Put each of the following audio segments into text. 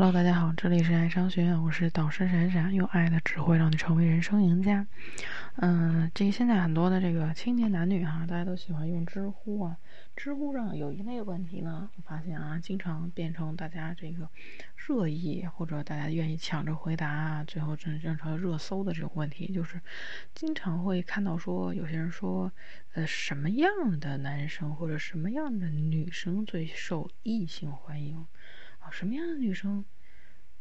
Hello，大家好，这里是爱商学院，我是导师闪闪，用爱的智慧让你成为人生赢家。嗯，这现在很多的这个青年男女哈，大家都喜欢用知乎啊。知乎上有一类问题呢，我发现啊，经常变成大家这个热议或者大家愿意抢着回答，最后真正成热搜的这种问题，就是经常会看到说有些人说，呃，什么样的男生或者什么样的女生最受异性欢迎？什么样的女生，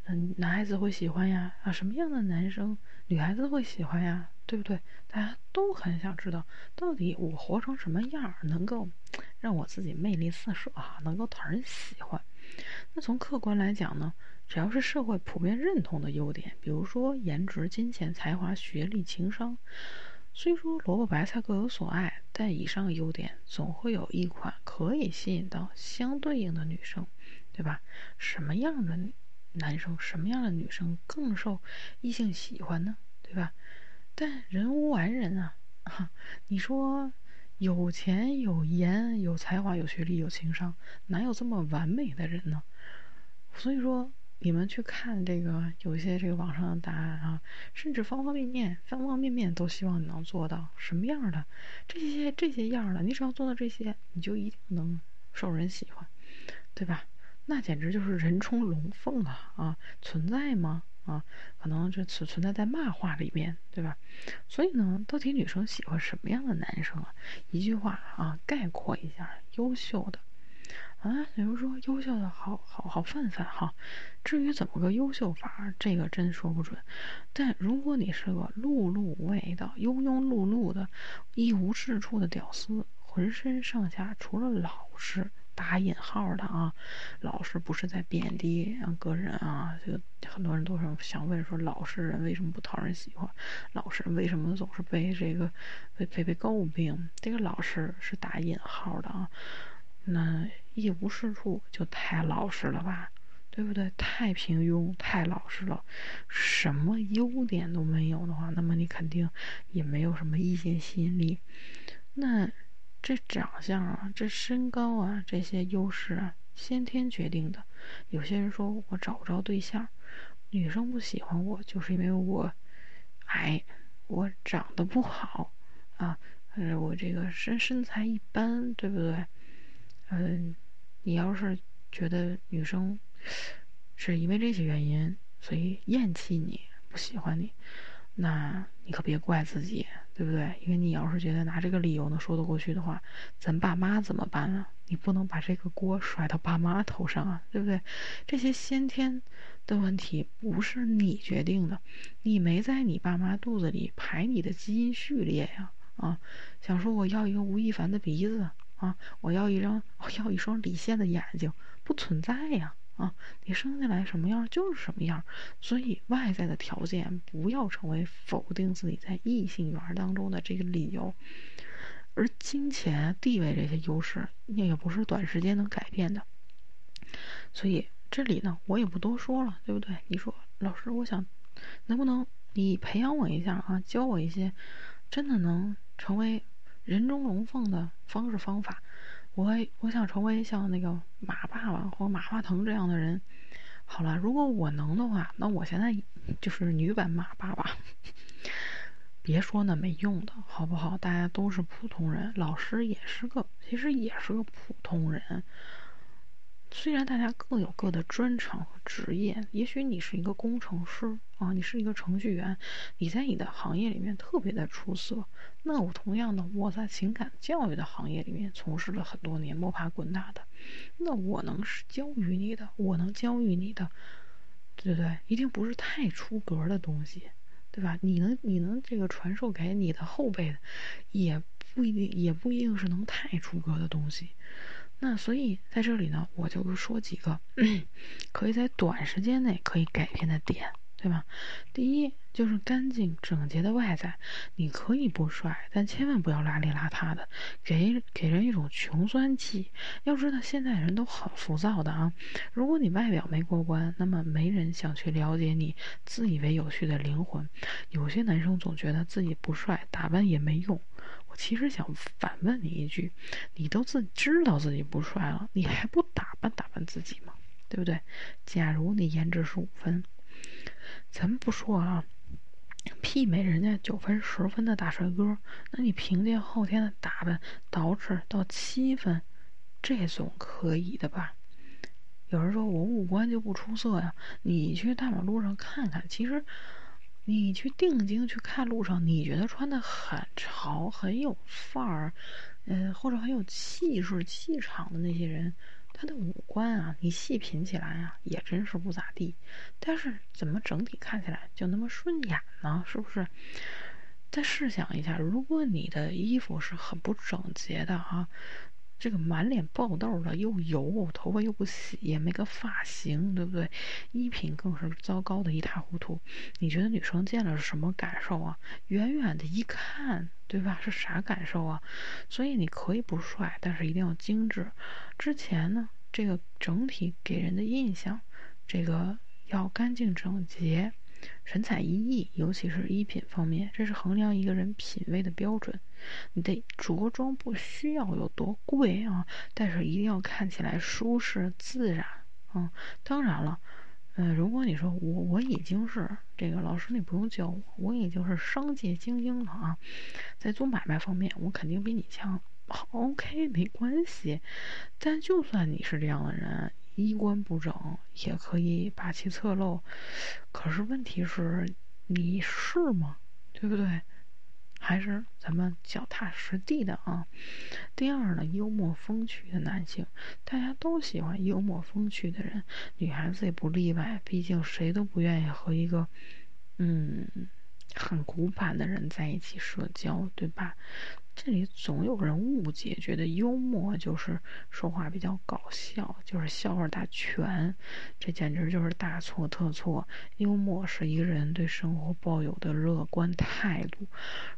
嗯，男孩子会喜欢呀？啊，什么样的男生，女孩子会喜欢呀？对不对？大家都很想知道，到底我活成什么样，能够让我自己魅力四射啊，能够讨人喜欢。那从客观来讲呢，只要是社会普遍认同的优点，比如说颜值、金钱、才华、学历、情商，虽说萝卜白菜各有所爱，但以上优点总会有一款可以吸引到相对应的女生。对吧？什么样的男生，什么样的女生更受异性喜欢呢？对吧？但人无完人啊！你说有钱、有颜、有才华、有学历、有情商，哪有这么完美的人呢？所以说，你们去看这个，有一些这个网上的答案啊，甚至方方面面、方方面面都希望你能做到什么样的这些这些样的，你只要做到这些，你就一定能受人喜欢，对吧？那简直就是人中龙凤啊！啊，存在吗？啊，可能就存存在在漫画里面，对吧？所以呢，到底女生喜欢什么样的男生啊？一句话啊，概括一下：优秀的啊，比如说优秀的好好好范范哈。至于怎么个优秀法，这个真说不准。但如果你是个碌碌无为的、庸庸碌碌的、一无是处的屌丝，浑身上下除了老实。打引号的啊，老实不是在贬低个人啊，就很多人都是想问说，老实人为什么不讨人喜欢？老实人为什么总是被这个被被被诟病？这个老实是打引号的啊，那一无是处就太老实了吧，对不对？太平庸，太老实了，什么优点都没有的话，那么你肯定也没有什么异性吸引力，那。这长相啊，这身高啊，这些优势啊，先天决定的。有些人说我找不着对象，女生不喜欢我，就是因为我矮，我长得不好啊，呃，我这个身身材一般，对不对？嗯，你要是觉得女生是因为这些原因，所以厌弃你，不喜欢你。那你可别怪自己，对不对？因为你要是觉得拿这个理由能说得过去的话，咱爸妈怎么办啊？你不能把这个锅甩到爸妈头上啊，对不对？这些先天的问题不是你决定的，你没在你爸妈肚子里排你的基因序列呀！啊，想说我要一个吴亦凡的鼻子啊，我要一张，我要一双李现的眼睛，不存在呀！啊你生下来什么样就是什么样，所以外在的条件不要成为否定自己在异性缘当中的这个理由。而金钱、地位这些优势，你也不是短时间能改变的。所以这里呢，我也不多说了，对不对？你说老师，我想能不能你培养我一下啊，教我一些真的能成为人中龙凤的方式方法。我我想成为像那个马爸爸或马化腾这样的人。好了，如果我能的话，那我现在就是女版马爸爸。别说那没用的，好不好？大家都是普通人，老师也是个，其实也是个普通人。虽然大家各有各的专长和职业，也许你是一个工程师啊，你是一个程序员，你在你的行业里面特别的出色。那我同样的，我在情感教育的行业里面从事了很多年，摸爬滚打的。那我能是教育你的，我能教育你的，对不对？一定不是太出格的东西，对吧？你能你能这个传授给你的后辈，也不一定也不一定是能太出格的东西。那所以在这里呢，我就说几个可以在短时间内可以改变的点，对吧？第一就是干净整洁的外在，你可以不帅，但千万不要邋里邋遢的，给给人一种穷酸气。要知道现在人都很浮躁的啊，如果你外表没过关，那么没人想去了解你自以为有趣的灵魂。有些男生总觉得自己不帅，打扮也没用。我其实想反问你一句：你都自知道自己不帅了，你还不打扮打扮自己吗？对不对？假如你颜值是五分，咱们不说啊，媲美人家九分、十分的大帅哥，那你凭借后天的打扮捯饬到七分，这总可以的吧？有人说我五官就不出色呀，你去大马路上看看，其实。你去定睛去看路上，你觉得穿的很潮、很有范儿，嗯，或者很有气势、气场的那些人，他的五官啊，你细品起来啊，也真是不咋地。但是怎么整体看起来就那么顺眼呢？是不是？再试想一下，如果你的衣服是很不整洁的啊。这个满脸爆痘的，又油，头发又不洗，也没个发型，对不对？衣品更是糟糕的一塌糊涂。你觉得女生见了是什么感受啊？远远的一看，对吧？是啥感受啊？所以你可以不帅，但是一定要精致。之前呢，这个整体给人的印象，这个要干净整洁。神采奕奕，尤其是衣品方面，这是衡量一个人品味的标准。你的着装不需要有多贵啊，但是一定要看起来舒适自然啊。当然了，嗯，如果你说我我已经是这个老师，你不用教我，我已经是商界精英了啊，在做买卖方面，我肯定比你强。好，OK，没关系。但就算你是这样的人。衣冠不整也可以霸气侧漏，可是问题是，你是吗？对不对？还是咱们脚踏实地的啊。第二呢，幽默风趣的男性，大家都喜欢幽默风趣的人，女孩子也不例外。毕竟谁都不愿意和一个，嗯，很古板的人在一起社交，对吧？这里总有人误解，觉得幽默就是说话比较搞笑，就是笑话大全，这简直就是大错特错。幽默是一个人对生活抱有的乐观态度，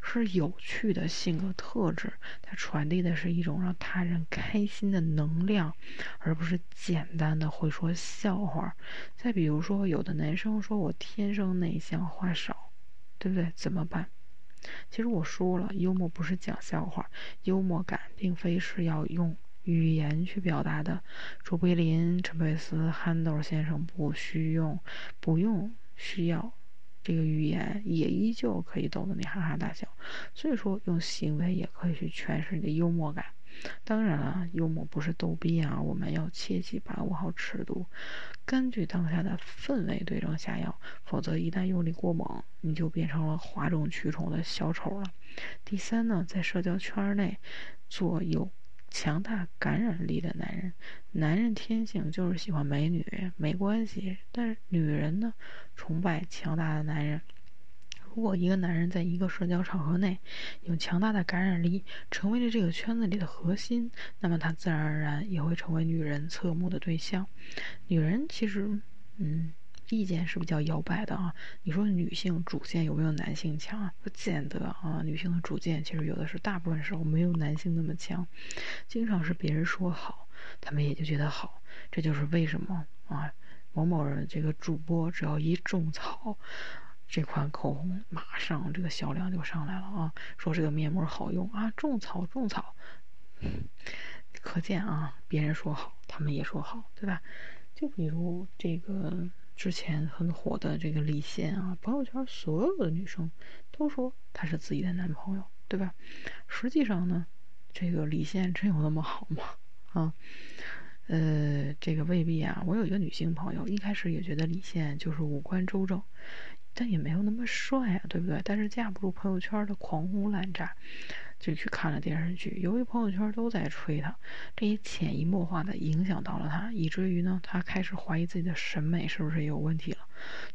是有趣的性格特质，它传递的是一种让他人开心的能量，而不是简单的会说笑话。再比如说，有的男生说我天生内向，话少，对不对？怎么办？其实我说了，幽默不是讲笑话，幽默感并非是要用语言去表达的。卓别林、陈佩斯、憨豆先生不需用，不用需要这个语言，也依旧可以逗得你哈哈大笑。所以说，用行为也可以去诠释你的幽默感。当然了，幽默不是逗逼啊，我们要切记把握好尺度，根据当下的氛围对症下药，否则一旦用力过猛，你就变成了哗众取宠的小丑了。第三呢，在社交圈内做有强大感染力的男人，男人天性就是喜欢美女，没关系，但是女人呢，崇拜强大的男人。如果一个男人在一个社交场合内有强大的感染力，成为了这个圈子里的核心，那么他自然而然也会成为女人侧目的对象。女人其实，嗯，意见是比较摇摆的啊。你说女性主见有没有男性强啊？不见得啊。女性的主见其实有的是，大部分时候没有男性那么强。经常是别人说好，他们也就觉得好。这就是为什么啊，某某人这个主播只要一种草。这款口红马上这个销量就上来了啊！说这个面膜好用啊，种草种草，可见啊，别人说好，他们也说好，对吧？就比如这个之前很火的这个李现啊，朋友圈所有的女生都说他是自己的男朋友，对吧？实际上呢，这个李现真有那么好吗？啊，呃，这个未必啊。我有一个女性朋友，一开始也觉得李现就是五官周正。但也没有那么帅啊，对不对？但是架不住朋友圈的狂轰滥炸，就去看了电视剧。由于朋友圈都在吹他，这也潜移默化的影响到了他，以至于呢，他开始怀疑自己的审美是不是有问题了。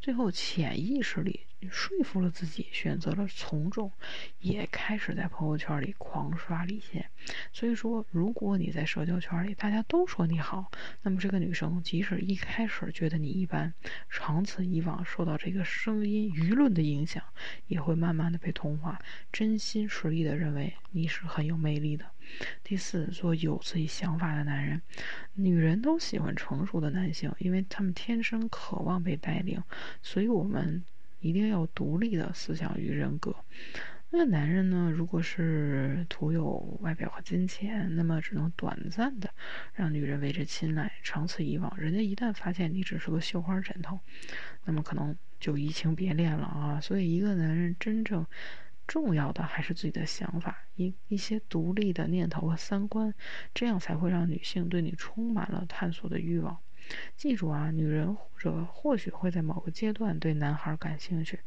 最后潜意识里说服了自己，选择了从众，也开始在朋友圈里狂刷李现。所以说，如果你在社交圈里大家都说你好，那么这个女生即使一开始觉得你一般，长此以往受到这个声音舆论的影响，也会慢慢的被同化，真心实意的认为你是很有魅力的。第四，做有自己想法的男人，女人都喜欢成熟的男性，因为他们天生渴望被带领，所以我们一定要独立的思想与人格。那男人呢，如果是图有外表和金钱，那么只能短暂的让女人为之青睐，长此以往，人家一旦发现你只是个绣花枕头，那么可能就移情别恋了啊。所以，一个男人真正重要的还是自己的想法，一一些独立的念头和三观，这样才会让女性对你充满了探索的欲望。记住啊，女人或者或许会在某个阶段对男孩感兴趣，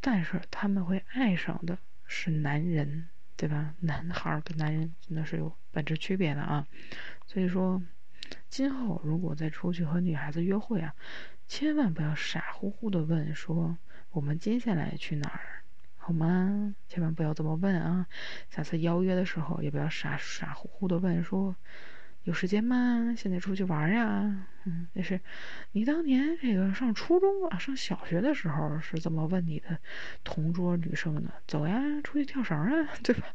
但是他们会爱上的是男人，对吧？男孩跟男人真的是有本质区别的啊。所以说，今后如果再出去和女孩子约会啊，千万不要傻乎乎的问说我们接下来去哪儿，好吗？千万不要这么问啊。下次邀约的时候也不要傻傻乎乎的问说。有时间吗？现在出去玩呀？嗯，那是你当年这个上初中啊，上小学的时候是这么问你的同桌女生的。走呀，出去跳绳啊，对吧？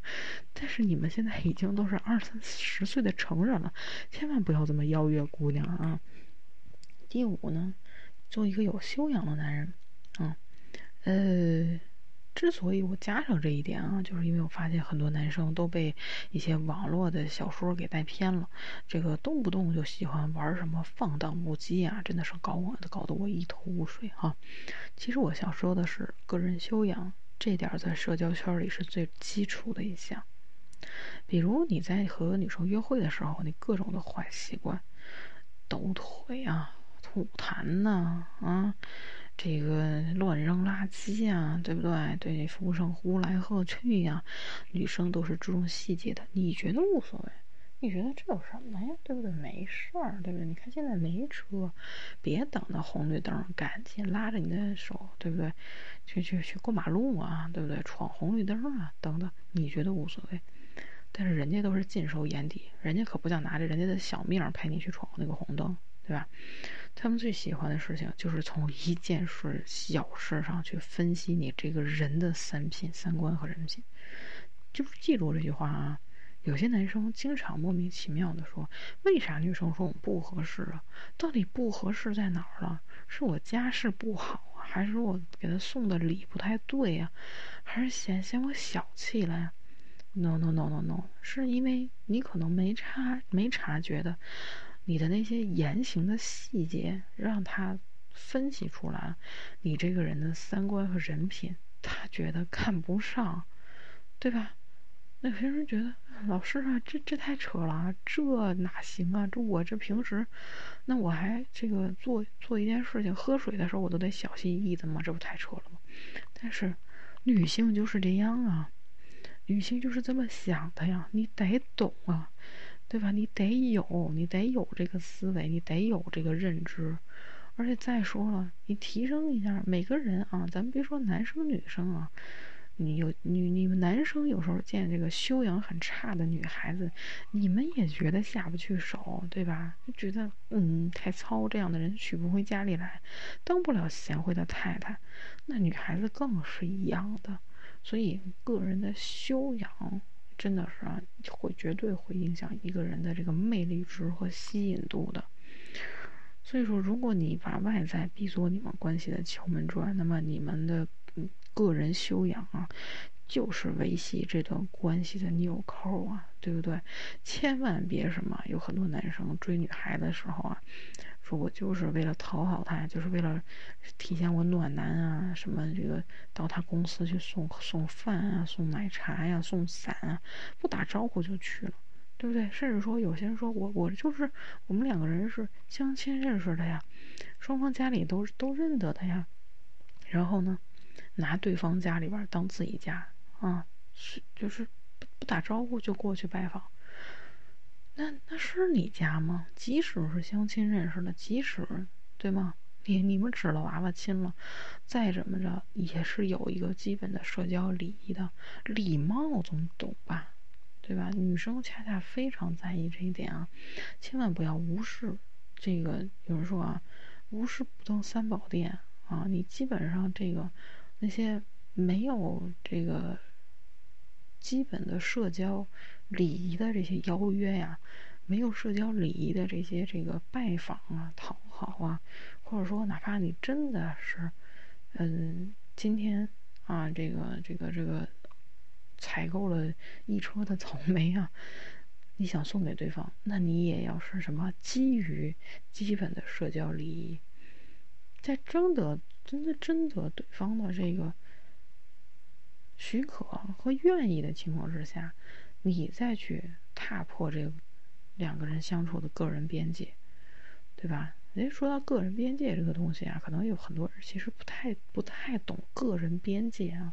但是你们现在已经都是二三十岁的成人了，千万不要这么邀约姑娘啊。第五呢，做一个有修养的男人啊，呃。之所以我加上这一点啊，就是因为我发现很多男生都被一些网络的小说给带偏了，这个动不动就喜欢玩什么放荡不羁啊，真的是搞我，搞得我一头雾水哈。其实我想说的是，个人修养这点在社交圈里是最基础的一项。比如你在和女生约会的时候，你各种的坏习惯，抖腿啊，吐痰呐，啊。这个乱扔垃圾呀，对不对？对服务生呼来喝去呀，女生都是注重细节的。你觉得无所谓？你觉得这有什么呀？对不对？没事儿，对不对？你看现在没车，别等到红绿灯，赶紧拉着你的手，对不对？去去去过马路啊，对不对？闯红绿灯啊，等等，你觉得无所谓？但是人家都是尽收眼底，人家可不想拿着人家的小命陪你去闯那个红灯，对吧？他们最喜欢的事情就是从一件事小事上去分析你这个人的三品、三观和人品。就记住这句话啊！有些男生经常莫名其妙的说：“为啥女生说我们不合适啊？到底不合适在哪儿了？是我家世不好啊，还是我给他送的礼不太对呀？还是嫌嫌我小气了呀？”No No No No No，是因为你可能没察没察觉的。你的那些言行的细节，让他分析出来你这个人的三观和人品，他觉得看不上，对吧？那有些人觉得老师啊，这这太扯了，这哪行啊？这我这平时，那我还这个做做一件事情，喝水的时候我都得小心翼翼的吗？这不太扯了吗？但是女性就是这样啊，女性就是这么想的呀，你得懂啊。对吧？你得有，你得有这个思维，你得有这个认知，而且再说了，你提升一下，每个人啊，咱们别说男生女生啊，你有你你们男生有时候见这个修养很差的女孩子，你们也觉得下不去手，对吧？就觉得嗯太糙，这样的人娶不回家里来，当不了贤惠的太太。那女孩子更是一样的，所以个人的修养。真的是啊，会绝对会影响一个人的这个魅力值和吸引度的。所以说，如果你把外在比作你们关系的敲门砖，那么你们的个人修养啊，就是维系这段关系的纽扣啊，对不对？千万别什么，有很多男生追女孩的时候啊。说我就是为了讨好她，就是为了体现我暖男啊，什么这个到他公司去送送饭啊，送奶茶呀，送伞啊，不打招呼就去了，对不对？甚至说有些人说我我就是我们两个人是相亲认识的呀，双方家里都都认得的呀，然后呢，拿对方家里边当自己家啊，是就是不不打招呼就过去拜访。那那是你家吗？即使是相亲认识的，即使对吗？你你们指了娃娃亲了，再怎么着也是有一个基本的社交礼仪的，礼貌总懂吧？对吧？女生恰恰非常在意这一点啊，千万不要无视这个。有人说啊，无视不登三宝殿啊，你基本上这个那些没有这个基本的社交。礼仪的这些邀约呀，没有社交礼仪的这些这个拜访啊、讨好啊，或者说哪怕你真的是，嗯，今天啊，这个这个这个采购了一车的草莓啊，你想送给对方，那你也要是什么基于基本的社交礼仪，在征得真的征得对方的这个许可和愿意的情况之下，你再去踏破这两个人相处的个人边界，对吧？哎，说到个人边界这个东西啊，可能有很多人其实不太不太懂个人边界啊。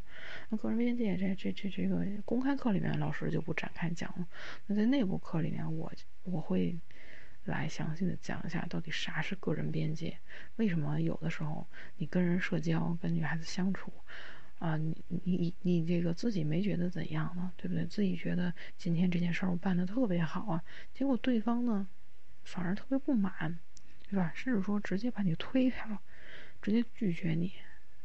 那个人边界这这这这个公开课里面老师就不展开讲了。那在内部课里面，我我会来详细的讲一下到底啥是个人边界，为什么有的时候你跟人社交、跟女孩子相处啊，你你你你这个自己没觉得怎样呢？对不对？自己觉得今天这件事儿我办的特别好啊，结果对方呢反而特别不满。对吧？甚至说直接把你推开了，直接拒绝你，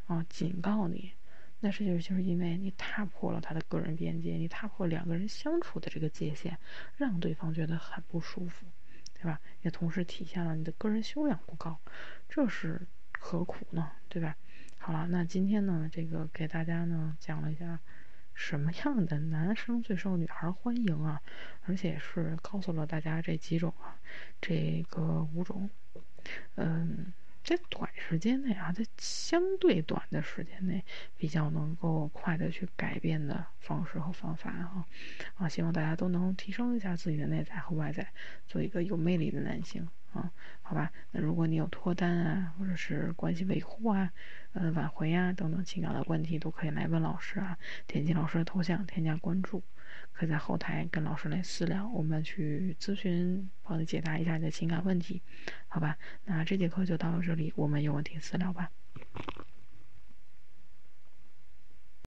啊，警告你，那是就是就是因为你踏破了他的个人边界，你踏破两个人相处的这个界限，让对方觉得很不舒服，对吧？也同时体现了你的个人修养不高，这是何苦呢？对吧？好了，那今天呢，这个给大家呢讲了一下。什么样的男生最受女孩欢迎啊？而且是告诉了大家这几种啊，这个五种，嗯，在短时间内啊，在相对短的时间内，比较能够快的去改变的方式和方法啊，啊，希望大家都能提升一下自己的内在和外在，做一个有魅力的男性。啊，好吧，那如果你有脱单啊，或者是关系维护啊，呃，挽回啊等等情感的问题，都可以来问老师啊。点击老师的头像，添加关注，可以在后台跟老师来私聊，我们去咨询，帮你解答一下你的情感问题，好吧？那这节课就到这里，我们有问题私聊吧。